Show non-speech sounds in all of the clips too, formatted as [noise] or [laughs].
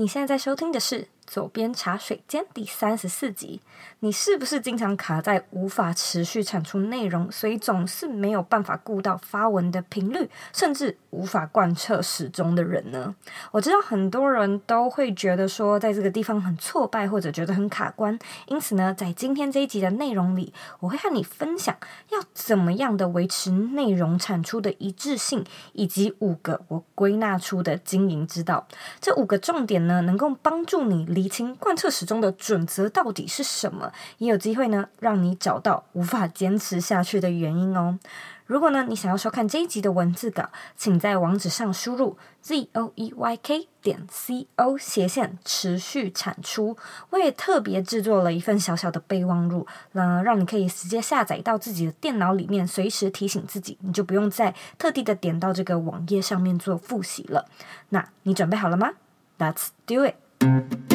你现在在收听的是《左边茶水间》第三十四集。你是不是经常卡在无法持续产出内容，所以总是没有办法顾到发文的频率，甚至无法贯彻始终的人呢？我知道很多人都会觉得说，在这个地方很挫败，或者觉得很卡关。因此呢，在今天这一集的内容里，我会和你分享要怎么样的维持内容产出的一致性，以及五个我归纳出的经营之道。这五个重点呢，能够帮助你厘清贯彻始终的准则到底是什么。也有机会呢，让你找到无法坚持下去的原因哦。如果呢，你想要收看这一集的文字稿，请在网址上输入 z o e y k 点 c o 斜线持续产出。我也特别制作了一份小小的备忘录，那让你可以直接下载到自己的电脑里面，随时提醒自己，你就不用再特地的点到这个网页上面做复习了。那你准备好了吗？Let's do it。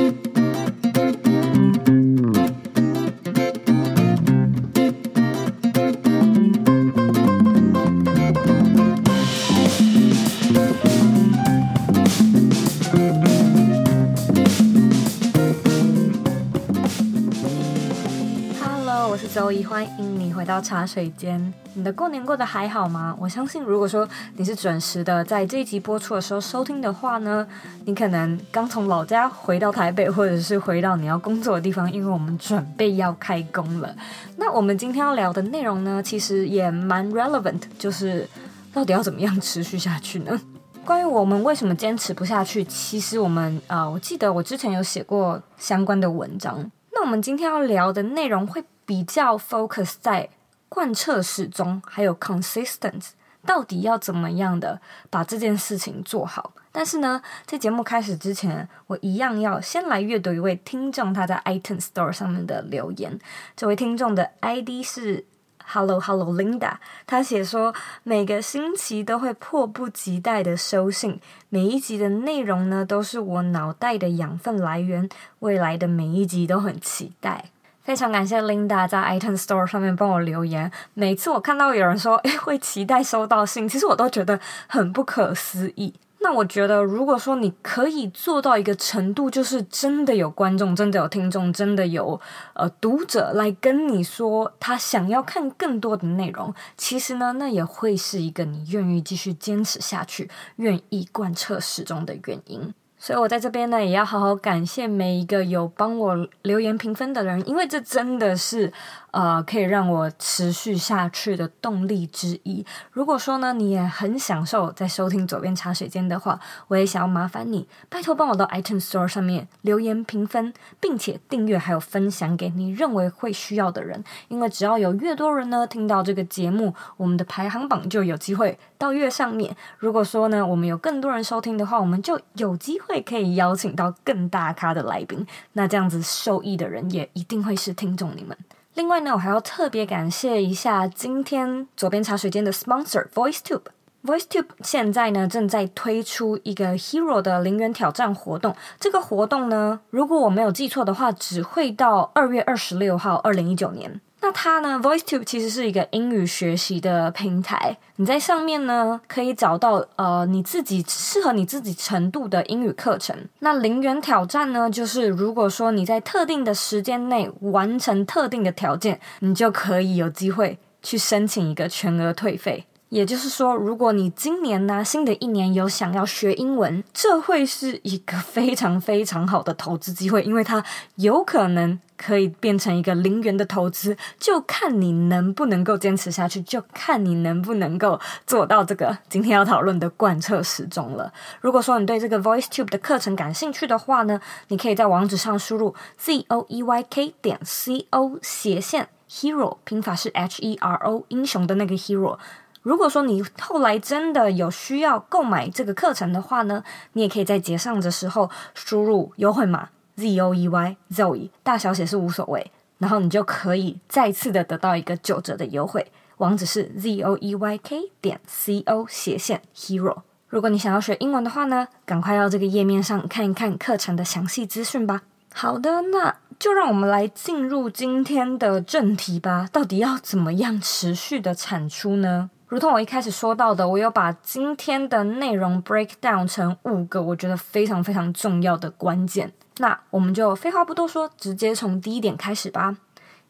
周一，欢迎你回到茶水间。你的过年过得还好吗？我相信，如果说你是准时的在这一集播出的时候收听的话呢，你可能刚从老家回到台北，或者是回到你要工作的地方，因为我们准备要开工了。那我们今天要聊的内容呢，其实也蛮 relevant，就是到底要怎么样持续下去呢？关于我们为什么坚持不下去，其实我们啊、我记得我之前有写过相关的文章。那我们今天要聊的内容会。比较 focus 在贯彻始终，还有 consistent，到底要怎么样的把这件事情做好？但是呢，在节目开始之前，我一样要先来阅读一位听众他在 iTunes Store 上面的留言。这位听众的 ID 是 Hello Hello Linda，他写说每个星期都会迫不及待的收信，每一集的内容呢都是我脑袋的养分来源，未来的每一集都很期待。非常感谢 Linda 在 iTunes Store 上面帮我留言。每次我看到有人说，[laughs] 诶，会期待收到信，其实我都觉得很不可思议。那我觉得，如果说你可以做到一个程度，就是真的有观众，真的有听众，真的有呃读者来跟你说他想要看更多的内容，其实呢，那也会是一个你愿意继续坚持下去、愿意贯彻始终的原因。所以我在这边呢，也要好好感谢每一个有帮我留言评分的人，因为这真的是。呃，可以让我持续下去的动力之一。如果说呢，你也很享受在收听左边茶水间的话，我也想要麻烦你，拜托帮我到 iTunes Store 上面留言评分，并且订阅还有分享给你认为会需要的人。因为只要有越多人呢听到这个节目，我们的排行榜就有机会到越上面。如果说呢，我们有更多人收听的话，我们就有机会可以邀请到更大咖的来宾。那这样子受益的人也一定会是听众你们。另外呢，我还要特别感谢一下今天左边茶水间的 sponsor VoiceTube。VoiceTube 现在呢正在推出一个 Hero 的零元挑战活动。这个活动呢，如果我没有记错的话，只会到二月二十六号，二零一九年。那它呢，VoiceTube 其实是一个英语学习的平台。你在上面呢，可以找到呃你自己适合你自己程度的英语课程。那零元挑战呢，就是如果说你在特定的时间内完成特定的条件，你就可以有机会去申请一个全额退费。也就是说，如果你今年呢，新的一年有想要学英文，这会是一个非常非常好的投资机会，因为它有可能可以变成一个零元的投资，就看你能不能够坚持下去，就看你能不能够做到这个今天要讨论的贯彻始终了。如果说你对这个 VoiceTube 的课程感兴趣的话呢，你可以在网址上输入 z o e y k 点 c o 斜线 hero，拼法是 h e r o 英雄的那个 hero。如果说你后来真的有需要购买这个课程的话呢，你也可以在结账的时候输入优惠码 Z O E Y Zoe，大小写是无所谓，然后你就可以再次的得到一个九折的优惠。网址是 Z O E Y K 点 C O 斜线 Hero。如果你想要学英文的话呢，赶快到这个页面上看一看课程的详细资讯吧。好的，那就让我们来进入今天的正题吧。到底要怎么样持续的产出呢？如同我一开始说到的，我有把今天的内容 break down 成五个我觉得非常非常重要的关键。那我们就废话不多说，直接从第一点开始吧。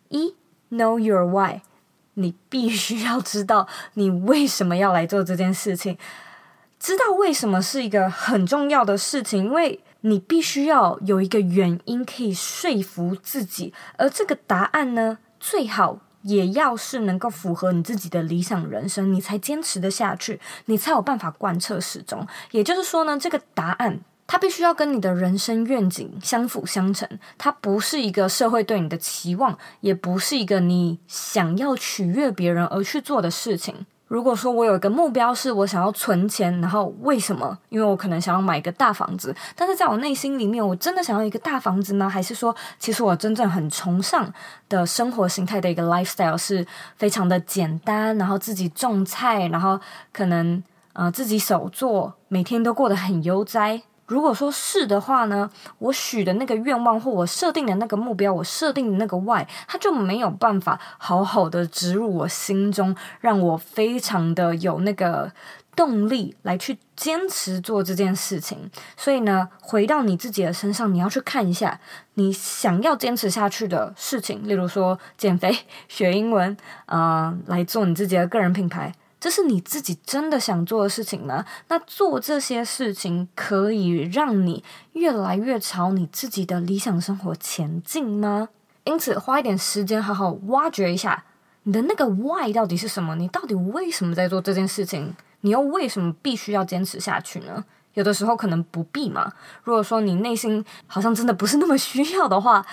一，Know your why，你必须要知道你为什么要来做这件事情。知道为什么是一个很重要的事情，因为你必须要有一个原因可以说服自己，而这个答案呢，最好也要是能够符合你自己的理想人生，你才坚持得下去，你才有办法贯彻始终。也就是说呢，这个答案它必须要跟你的人生愿景相辅相成，它不是一个社会对你的期望，也不是一个你想要取悦别人而去做的事情。如果说我有一个目标，是我想要存钱，然后为什么？因为我可能想要买一个大房子，但是在我内心里面，我真的想要一个大房子吗？还是说，其实我真正很崇尚的生活形态的一个 lifestyle 是非常的简单，然后自己种菜，然后可能呃自己手做，每天都过得很悠哉。如果说是的话呢，我许的那个愿望或我设定的那个目标，我设定的那个 why，它就没有办法好好的植入我心中，让我非常的有那个动力来去坚持做这件事情。所以呢，回到你自己的身上，你要去看一下你想要坚持下去的事情，例如说减肥、学英文，呃，来做你自己的个人品牌。这是你自己真的想做的事情吗？那做这些事情可以让你越来越朝你自己的理想生活前进吗？因此，花一点时间好好挖掘一下你的那个 why 到底是什么？你到底为什么在做这件事情？你又为什么必须要坚持下去呢？有的时候可能不必嘛。如果说你内心好像真的不是那么需要的话。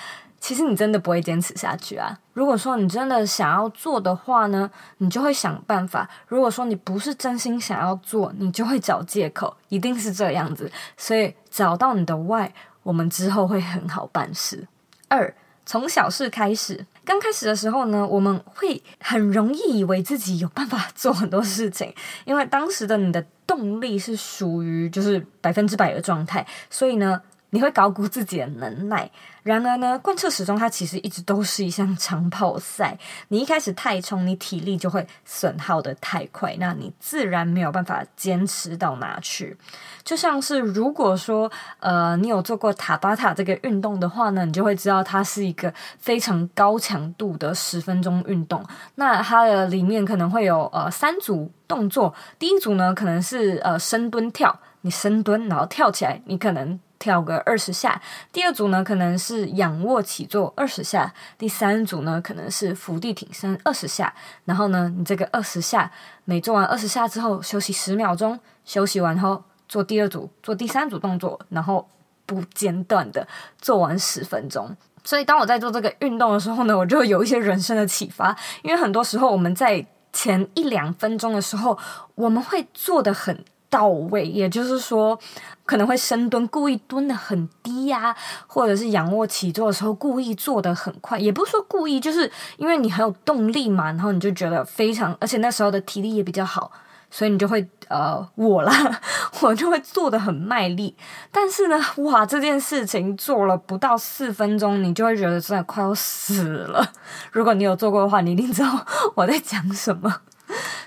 其实你真的不会坚持下去啊！如果说你真的想要做的话呢，你就会想办法；如果说你不是真心想要做，你就会找借口，一定是这样子。所以找到你的 why，我们之后会很好办事。二，从小事开始。刚开始的时候呢，我们会很容易以为自己有办法做很多事情，因为当时的你的动力是属于就是百分之百的状态，所以呢。你会高估自己的能耐，然而呢，贯彻始终，它其实一直都是一项长跑赛。你一开始太冲，你体力就会损耗得太快，那你自然没有办法坚持到哪去。就像是如果说，呃，你有做过塔巴塔这个运动的话呢，你就会知道它是一个非常高强度的十分钟运动。那它的里面可能会有呃三组动作，第一组呢可能是呃深蹲跳，你深蹲然后跳起来，你可能。跳个二十下，第二组呢可能是仰卧起坐二十下，第三组呢可能是伏地挺身二十下。然后呢，你这个二十下每做完二十下之后休息十秒钟，休息完后做第二组，做第三组动作，然后不间断的做完十分钟。所以当我在做这个运动的时候呢，我就有一些人生的启发，因为很多时候我们在前一两分钟的时候，我们会做得很到位，也就是说，可能会深蹲，故意蹲得很低呀、或者是仰卧起坐的时候故意做得很快，也不是说故意，就是因为你很有动力嘛，然后你就觉得非常，而且那时候的体力也比较好，所以你就会呃，我啦，[laughs] 我就会做得很卖力。但是呢，哇，这件事情做了不到四分钟，你就会觉得真的快要死了。如果你有做过的话，你一定知道我在讲什么。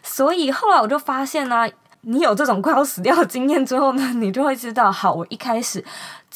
所以后来我就发现呢、你有这种快要死掉的经验之后呢，你就会知道，好，我一开始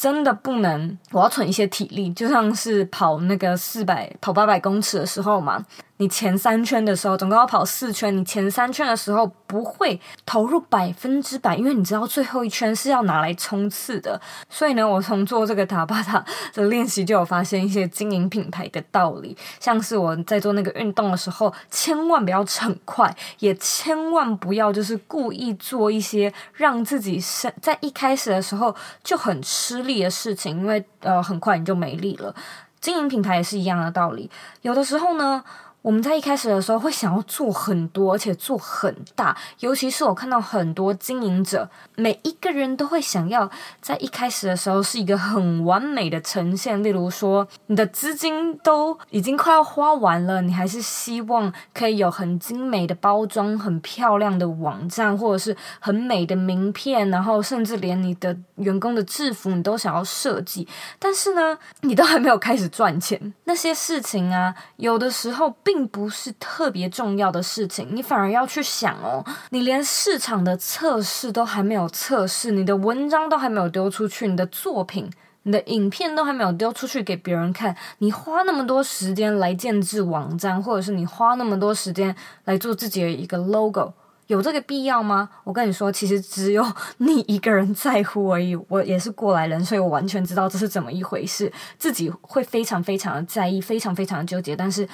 真的不能，我要存一些体力，就像是跑那个四百、跑八百公尺的时候嘛。你前三圈的时候，总共要跑四圈。你前三圈的时候不会投入百分之百，因为你知道最后一圈是要拿来冲刺的。所以呢，我从做这个塔巴塔的练习就有发现一些经营品牌的道理，像是我在做那个运动的时候，千万不要逞快，也千万不要就是故意做一些让自己是在一开始的时候就很吃力的事情，因为呃很快你就没力了。经营品牌也是一样的道理，有的时候呢。我们在一开始的时候会想要做很多，而且做很大。尤其是我看到很多经营者，每一个人都会想要在一开始的时候是一个很完美的呈现。例如说，你的资金都已经快要花完了，你还是希望可以有很精美的包装、很漂亮的网站，或者是很美的名片，然后甚至连你的员工的制服你都想要设计。但是呢，你都还没有开始赚钱，那些事情啊，有的时候。并不是特别重要的事情，你反而要去想哦，你连市场的测试都还没有测试，你的文章都还没有丢出去，你的作品、你的影片都还没有丢出去给别人看，你花那么多时间来建制网站，或者是你花那么多时间来做自己的一个 logo。有这个必要吗？我跟你说，其实只有 [laughs] 你一个人在乎而已。我也是过来人，所以我完全知道这是怎么一回事，自己会非常非常的在意，非常非常的纠结。但是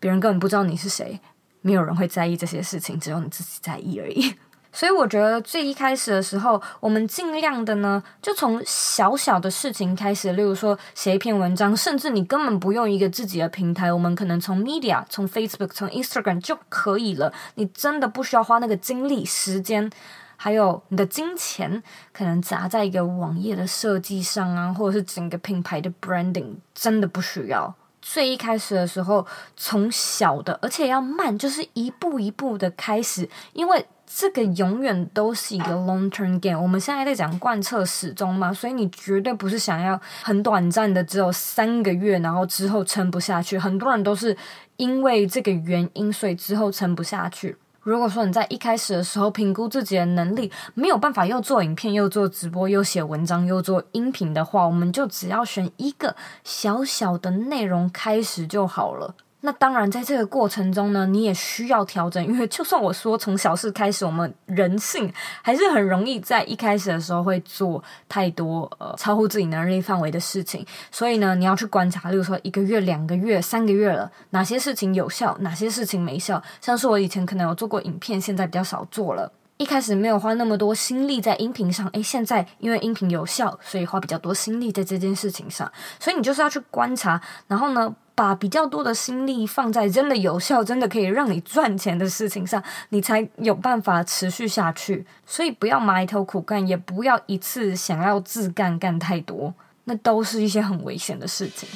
别人根本不知道你是谁，没有人会在意这些事情，只有你自己在意而已。[laughs] 所以我觉得最一开始的时候，我们尽量的呢，就从小小的事情开始，例如说写一篇文章，甚至你根本不用一个自己的平台，我们可能从 Media、从 Facebook、从 Instagram 就可以了。你真的不需要花那个精力、时间，还有你的金钱，可能砸在一个网页的设计上啊，或者是整个品牌的 branding，真的不需要。最一开始的时候，从小的，而且要慢，就是一步一步的开始，因为。这个永远都是一个 long term game。我们现在在讲贯彻始终嘛，所以你绝对不是想要很短暂的，只有三个月，然后之后撑不下去。很多人都是因为这个原因，所以之后撑不下去。如果说你在一开始的时候评估自己的能力没有办法又做影片又做直播又写文章又做音频的话，我们就只要选一个小小的内容开始就好了。那当然，在这个过程中呢，你也需要调整，因为就算我说从小事开始，我们人性还是很容易在一开始的时候会做太多呃超乎自己能力范围的事情。所以呢，你要去观察，例如说一个月、两个月、三个月了，哪些事情有效，哪些事情没效。像是我以前可能有做过影片，现在比较少做了。一开始没有花那么多心力在音频上，诶，现在因为音频有效，所以花比较多心力在这件事情上。所以你就是要去观察，然后呢，把比较多的心力放在真的有效、真的可以让你赚钱的事情上，你才有办法持续下去。所以不要埋头苦干，也不要一次想要自干干太多，那都是一些很危险的事情。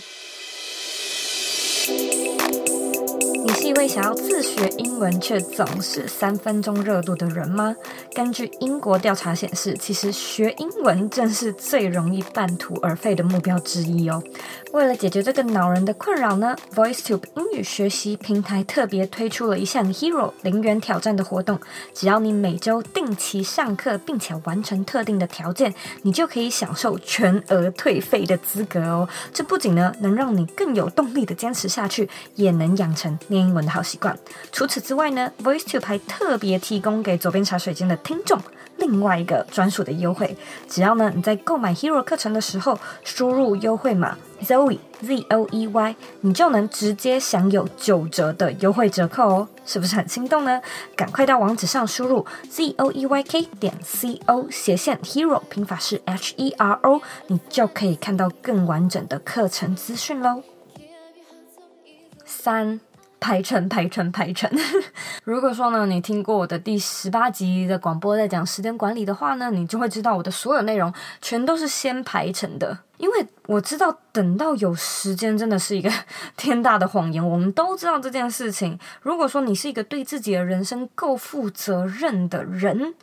你是一位想要自学英文却总是三分钟热度的人吗？根据英国调查显示，其实学英文正是最容易半途而废的目标之一哦。为了解决这个恼人的困扰呢，VoiceTube 英语学习平台特别推出了一项 Hero 零元挑战的活动。只要你每周定期上课，并且完成特定的条件，你就可以享受全额退费的资格哦。这不仅呢能让你更有动力的坚持下去，也能养成念英文的好习惯。除此之外呢，VoiceTube 还特别提供给左边茶水间的听众另外一个专属的优惠。只要呢你在购买 Hero 课程的时候输入优惠码 Zoe Z O E Y，你就能直接享有九折的优惠折扣哦。是不是很心动呢？赶快到网址上输入 Z O E Y K 点 C O 斜线 Hero，拼法是 H E R O，你就可以看到更完整的课程资讯喽。三。排成，排成，排程。[laughs] 如果说呢，你听过我的第十八集的广播，在讲时间管理的话呢，你就会知道我的所有内容全都是先排成的。因为我知道，等到有时间真的是一个 [laughs] 天大的谎言。我们都知道这件事情。如果说你是一个对自己的人生够负责任的人，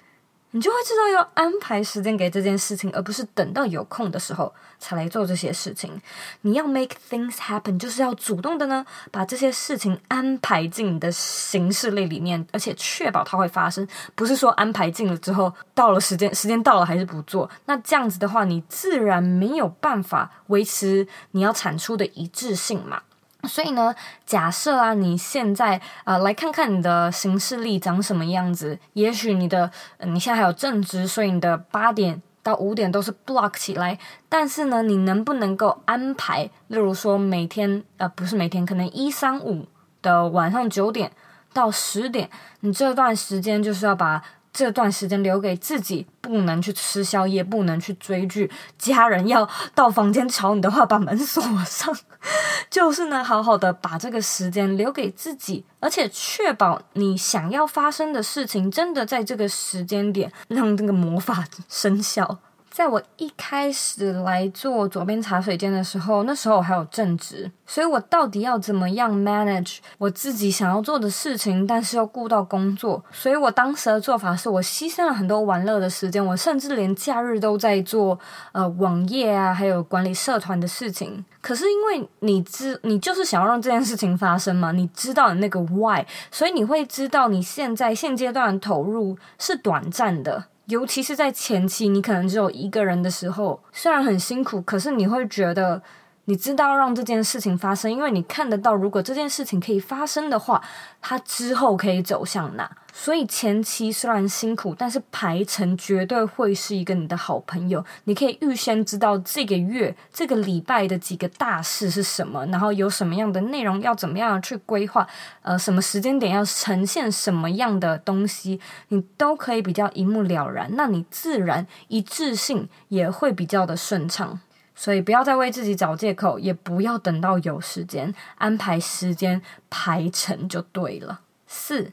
你就会知道要安排时间给这件事情，而不是等到有空的时候才来做这些事情。你要 make things happen，就是要主动的呢，把这些事情安排进你的行事历里面，而且确保它会发生。不是说安排进了之后，到了时间，时间到了还是不做。那这样子的话，你自然没有办法维持你要产出的一致性嘛。所以呢，假设啊，你现在啊、来看看你的行事历长什么样子。也许你的、你现在还有正职，所以你的八点到五点都是 block 起来。但是呢，你能不能够安排？例如说每天，呃，不是每天，可能一三五的晚上九点到十点，你这段时间就是要把。这段时间留给自己，不能去吃宵夜，不能去追剧。家人要到房间吵你的话，把门锁上。[laughs] 就是呢，好好的把这个时间留给自己，而且确保你想要发生的事情，真的在这个时间点让这个魔法生效。在我一开始来做左边茶水间的时候，那时候我还有正职，所以我到底要怎么样 manage 我自己想要做的事情，但是又顾到工作，所以我当时的做法是我牺牲了很多玩乐的时间，我甚至连假日都在做呃网页啊，还有管理社团的事情。可是因为你知，你就是想要让这件事情发生嘛，你知道你那个 why，所以你会知道你现在现阶段的投入是短暂的。尤其是在前期，你可能只有一个人的时候，虽然很辛苦，可是你会觉得，你知道让这件事情发生，因为你看得到，如果这件事情可以发生的话，它之后可以走向哪。所以前期虽然辛苦，但是排程绝对会是一个你的好朋友。你可以预先知道这个月、这个礼拜的几个大事是什么，然后有什么样的内容要怎么样去规划，呃，什么时间点要呈现什么样的东西，你都可以比较一目了然。那你自然一致性也会比较的顺畅。所以不要再为自己找借口，也不要等到有时间安排时间排程就对了。四。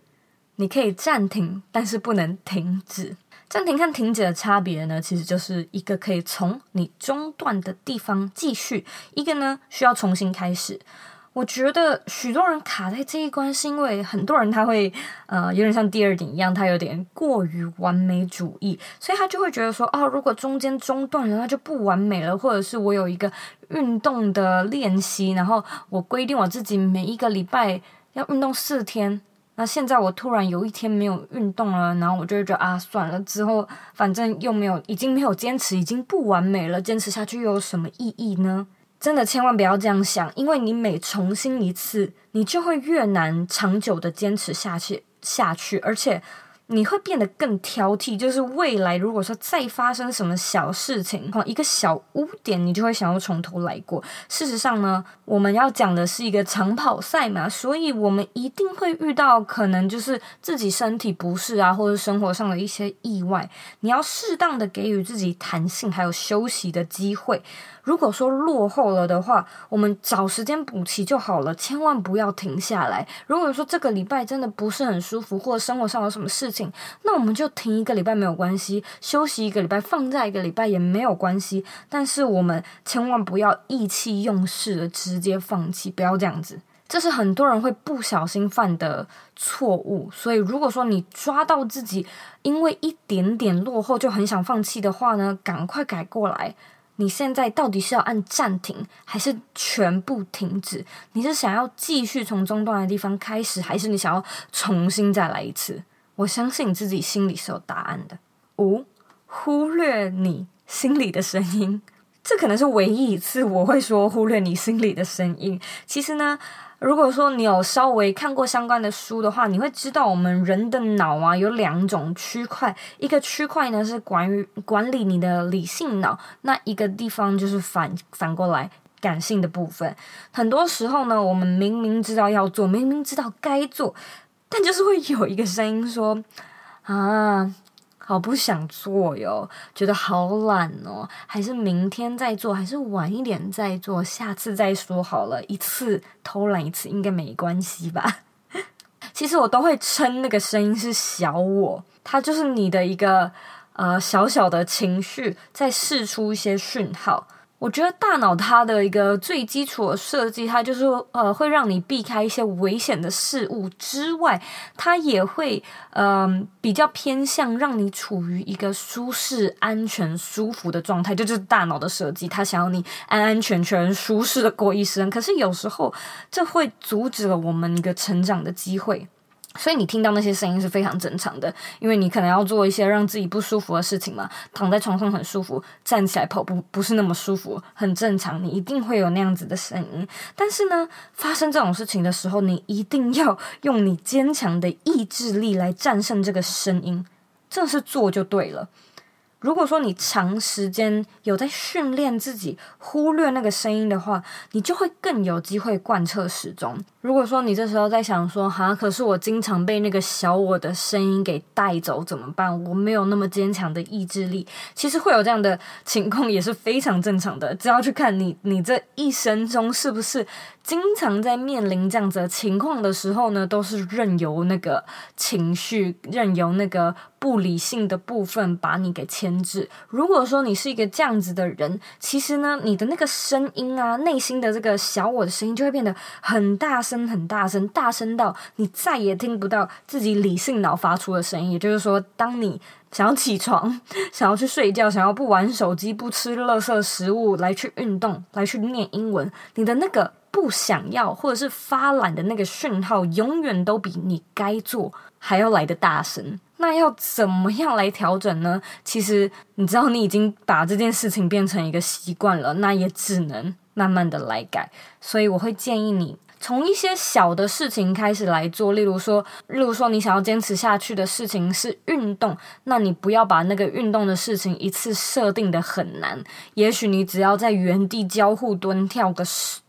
你可以暂停，但是不能停止。暂停和停止的差别呢，其实就是一个可以从你中断的地方继续，一个呢需要重新开始。我觉得许多人卡在这一关，是因为很多人他会呃有点像第二点一样，他有点过于完美主义，所以他就会觉得说，哦，如果中间中断了，那就不完美了。或者是我有一个运动的练习，然后我规定我自己每一个礼拜要运动四天。那现在我突然有一天没有运动了，然后我就会觉得啊，算了，之后反正又没有，已经没有坚持，已经不完美了，坚持下去又有什么意义呢？真的千万不要这样想，因为你每重新一次，你就会越难长久的坚持下去下去，而且。你会变得更挑剔，就是未来如果说再发生什么小事情，哈，一个小污点，你就会想要从头来过。事实上呢，我们要讲的是一个长跑赛嘛，所以我们一定会遇到可能就是自己身体不适啊，或者生活上的一些意外。你要适当的给予自己弹性，还有休息的机会。如果说落后了的话，我们找时间补齐就好了，千万不要停下来。如果说这个礼拜真的不是很舒服，或者生活上有什么事情，那我们就停一个礼拜没有关系，休息一个礼拜，放假一个礼拜也没有关系。但是我们千万不要意气用事的直接放弃，不要这样子，这是很多人会不小心犯的错误。所以如果说你抓到自己因为一点点落后就很想放弃的话呢，赶快改过来。你现在到底是要按暂停，还是全部停止？你是想要继续从中断的地方开始，还是你想要重新再来一次？我相信自己心里是有答案的。五，忽略你心里的声音，这可能是唯一一次我会说忽略你心里的声音。其实呢。如果说你有稍微看过相关的书的话，你会知道我们人的脑啊有两种区块，一个区块呢是关于管理你的理性脑，那一个地方就是反反过来感性的部分。很多时候呢，我们明明知道要做，明明知道该做，但就是会有一个声音说啊。好不想做哟，觉得好懒哦，还是明天再做，还是晚一点再做，下次再说好了，一次偷懒一次应该没关系吧？[laughs] 其实我都会称那个声音是小我，它就是你的一个呃小小的情绪在试出一些讯号。我觉得大脑它的一个最基础的设计，它就是呃会让你避开一些危险的事物之外，它也会嗯、比较偏向让你处于一个舒适、安全、舒服的状态，这就是大脑的设计，它想要你安安全全、舒适的过一生。可是有时候这会阻止了我们一个成长的机会。所以你听到那些声音是非常正常的，因为你可能要做一些让自己不舒服的事情嘛。躺在床上很舒服，站起来跑步不是那么舒服，很正常。你一定会有那样子的声音，但是呢，发生这种事情的时候，你一定要用你坚强的意志力来战胜这个声音，这是做就对了。如果说你长时间有在训练自己忽略那个声音的话，你就会更有机会贯彻始终。如果说你这时候在想说，哈，可是我经常被那个小我的声音给带走，怎么办？我没有那么坚强的意志力。其实会有这样的情况也是非常正常的，只要去看你，你这一生中是不是经常在面临这样子的情况的时候呢，都是任由那个情绪，任由那个不理性的部分把你给牵。制。如果说你是一个这样子的人，其实呢，你的那个声音啊，内心的这个小我的声音就会变得很大声、很大声，大声到你再也听不到自己理性脑发出的声音。也就是说，当你想要起床、[laughs] 想要去睡觉、想要不玩手机、不吃垃圾食物来去运动、来去念英文，你的那个不想要或者是发懒的那个讯号，永远都比你该做还要来得大声。那要怎么样来调整呢？其实你知道，你已经把这件事情变成一个习惯了，那也只能慢慢的来改。所以我会建议你。从一些小的事情开始来做，例如说，例如说，你想要坚持下去的事情是运动，那你不要把那个运动的事情一次设定的很难，也许你只要在原地交互蹲跳个十、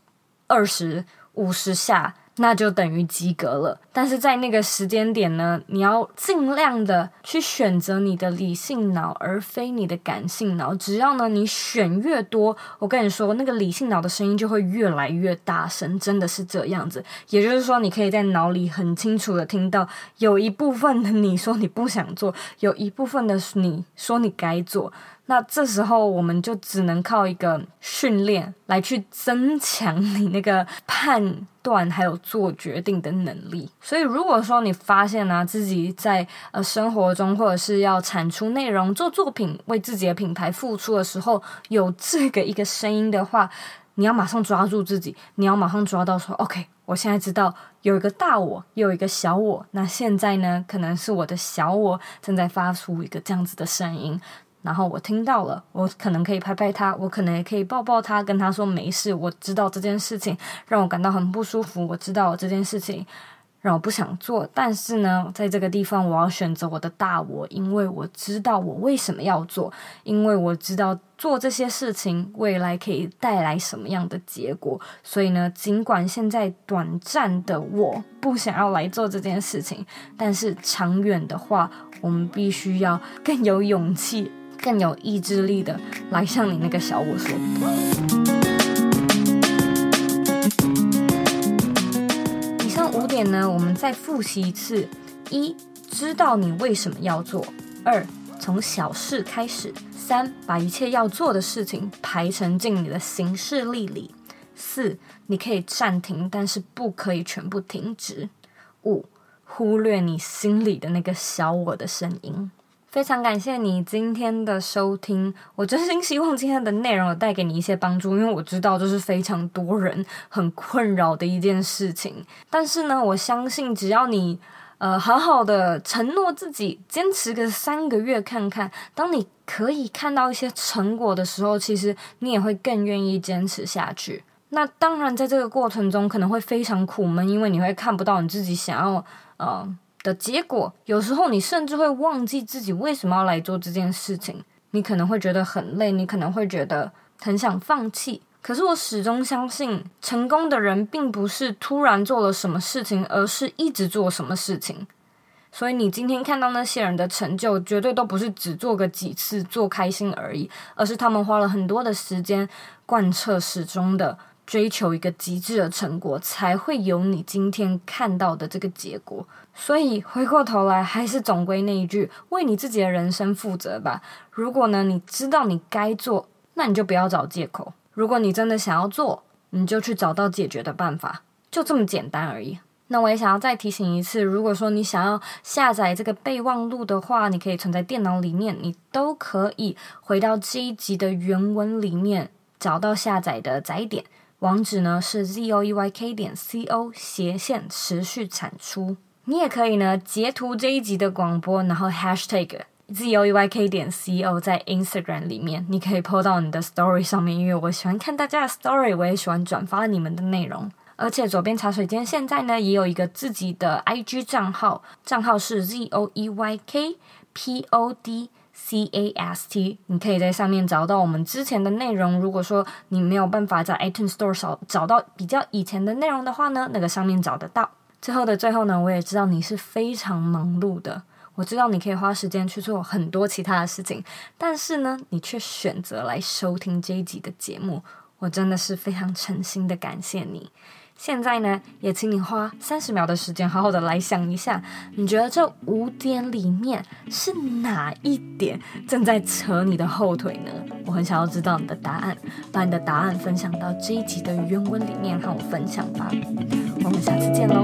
二十、五十下。那就等于及格了，但是在那个时间点呢，你要尽量的去选择你的理性脑，而非你的感性脑。只要呢，你选越多，我跟你说，那个理性脑的声音就会越来越大声，真的是这样子。也就是说，你可以在脑里很清楚的听到，有一部分的你说你不想做，有一部分的你说你该做。那这时候我们就只能靠一个训练来去增强你那个判断还有做决定的能力。所以如果说你发现呢、自己在呃生活中或者是要产出内容、做作品、为自己的品牌付出的时候，有这个一个声音的话，你要马上抓住自己，你要马上抓到说，OK，我现在知道有一个大我，有一个小我。那现在呢，可能是我的小我正在发出一个这样子的声音。然后我听到了，我可能可以拍拍他，我可能也可以抱抱他，跟他说没事。我知道这件事情让我感到很不舒服，我知道这件事情让我不想做。但是呢，在这个地方，我要选择我的大我，因为我知道我为什么要做，因为我知道做这些事情未来可以带来什么样的结果。所以呢，尽管现在短暂的我不想要来做这件事情，但是长远的话，我们必须要更有勇气。更有意志力的来向你那个小我说。以上五点呢，我们再复习一次：一、知道你为什么要做；二、从小事开始；三、把一切要做的事情排成进你的行事历里；四、你可以暂停，但是不可以全部停止；五、忽略你心里的那个小我的声音。非常感谢你今天的收听，我真心希望今天的内容带给你一些帮助，因为我知道这是非常多人很困扰的一件事情。但是呢，我相信只要你呃好好的承诺自己，坚持个三个月看看，当你可以看到一些成果的时候，其实你也会更愿意坚持下去。那当然，在这个过程中可能会非常苦闷，因为你会看不到你自己想要呃。的结果，有时候你甚至会忘记自己为什么要来做这件事情。你可能会觉得很累，你可能会觉得很想放弃。可是我始终相信，成功的人并不是突然做了什么事情，而是一直做什么事情。所以你今天看到那些人的成就，绝对都不是只做个几次做开心而已，而是他们花了很多的时间贯彻始终的追求一个极致的成果，才会有你今天看到的这个结果。所以回过头来，还是总归那一句，为你自己的人生负责吧。如果呢，你知道你该做，那你就不要找借口。如果你真的想要做，你就去找到解决的办法，就这么简单而已。那我也想要再提醒一次，如果说你想要下载这个备忘录的话，你可以存在电脑里面，你都可以回到这一集的原文里面找到下载的载点。网址呢是 z o e y k 点 c o 斜线持续产出。你也可以呢，截图这一集的广播，然后 hashtag z o e y k 点 c o 在 Instagram 里面，你可以 po 到你的 story 上面，因为我喜欢看大家的 story，我也喜欢转发你们的内容。而且左边茶水间现在呢也有一个自己的 IG 账号，账号是 z o e y k p o d c a s t，你可以在上面找到我们之前的内容。如果说你没有办法在 iTunes Store 找找到比较以前的内容的话呢，那个上面找得到。最后的最后呢，我也知道你是非常忙碌的，我知道你可以花时间去做很多其他的事情，但是呢，你却选择来收听这一集的节目，我真的是非常诚心的感谢你。现在呢，也请你花三十秒的时间，好好的来想一下，你觉得这五点里面是哪一点正在扯你的后腿呢？我很想要知道你的答案，把你的答案分享到这一集的原文里面和我分享吧。我们下次见喽。